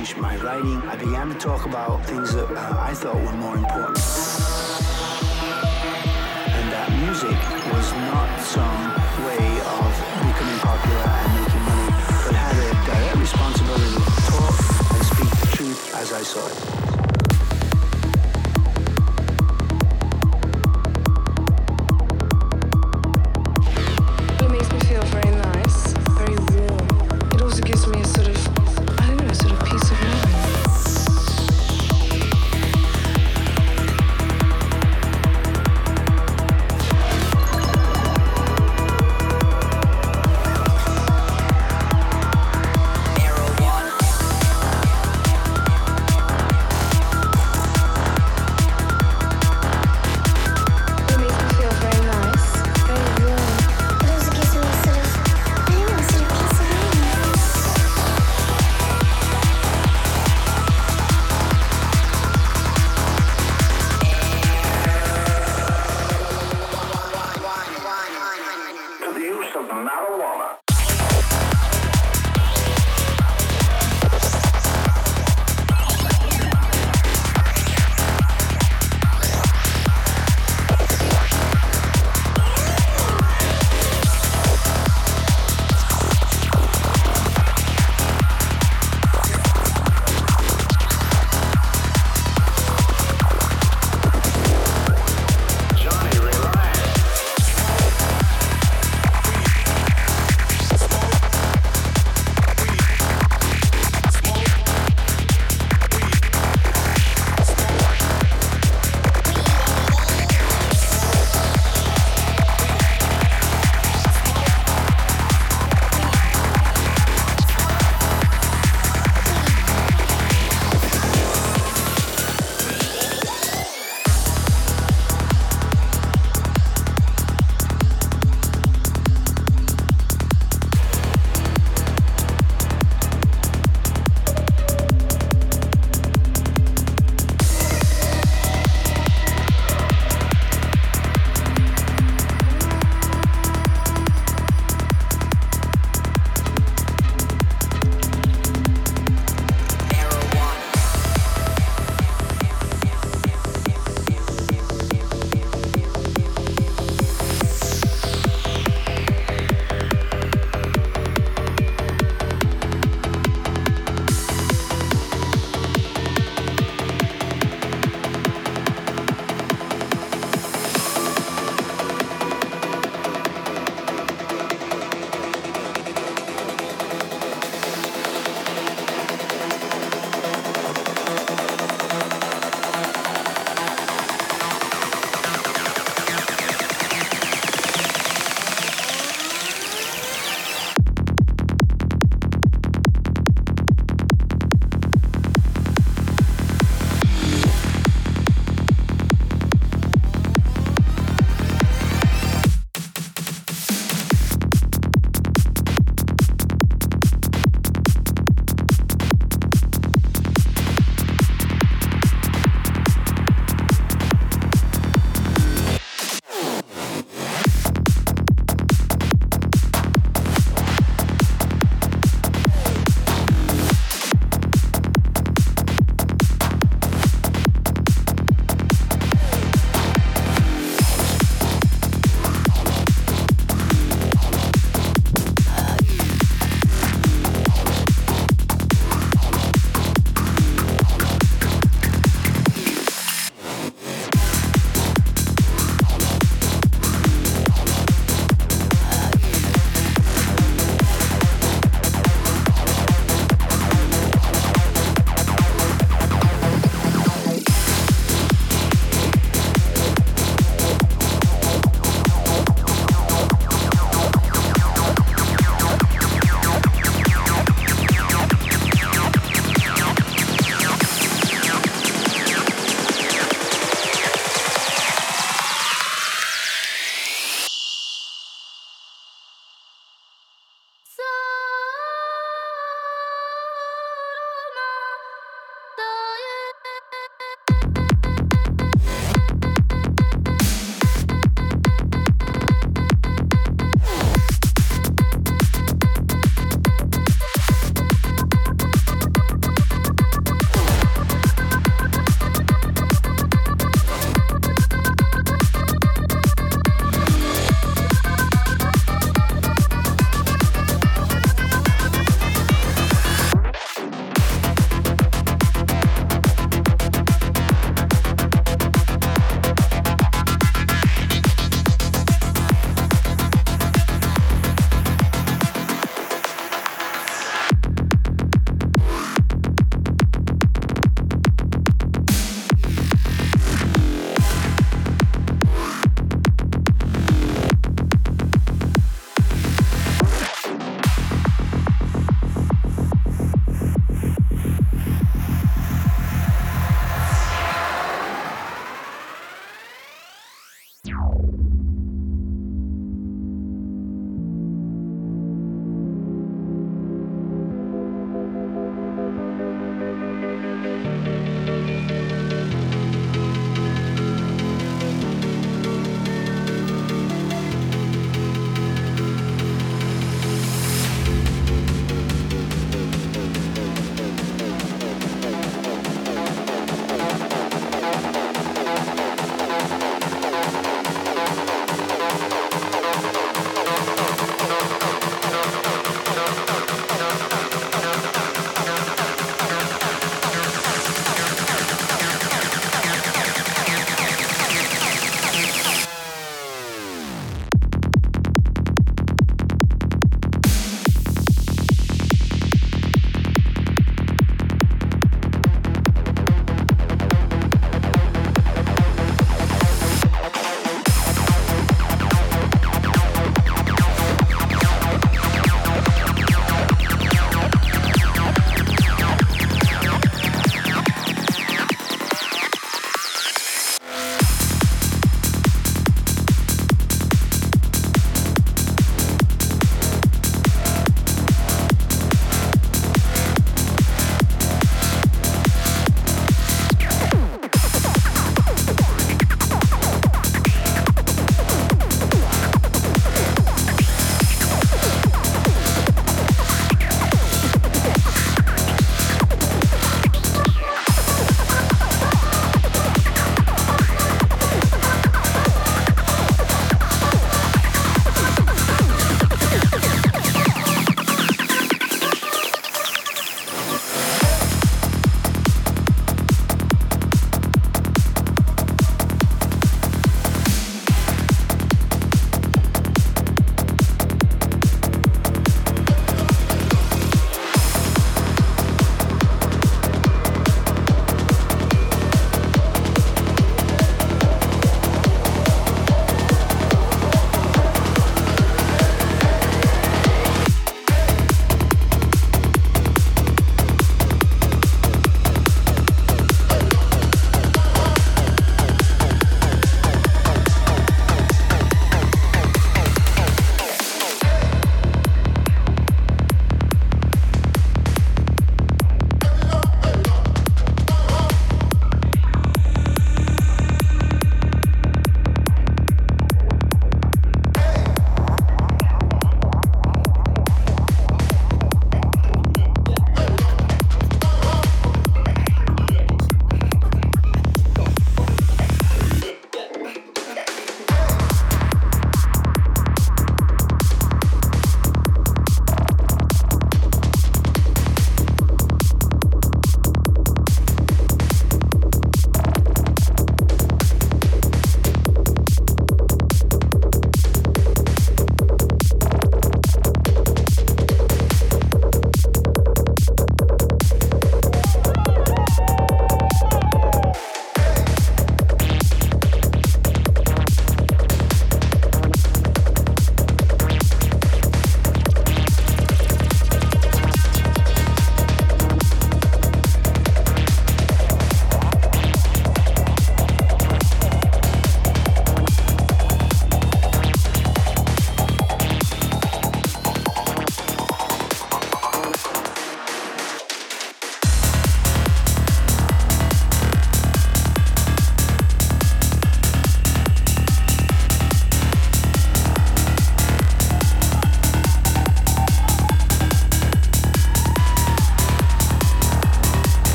changed my writing. I began to talk about things that uh, I thought were more important.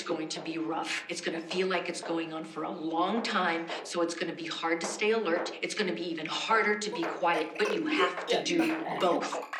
It's going to be rough. It's going to feel like it's going on for a long time, so it's going to be hard to stay alert. It's going to be even harder to be quiet, but you have to do both.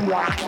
Wow.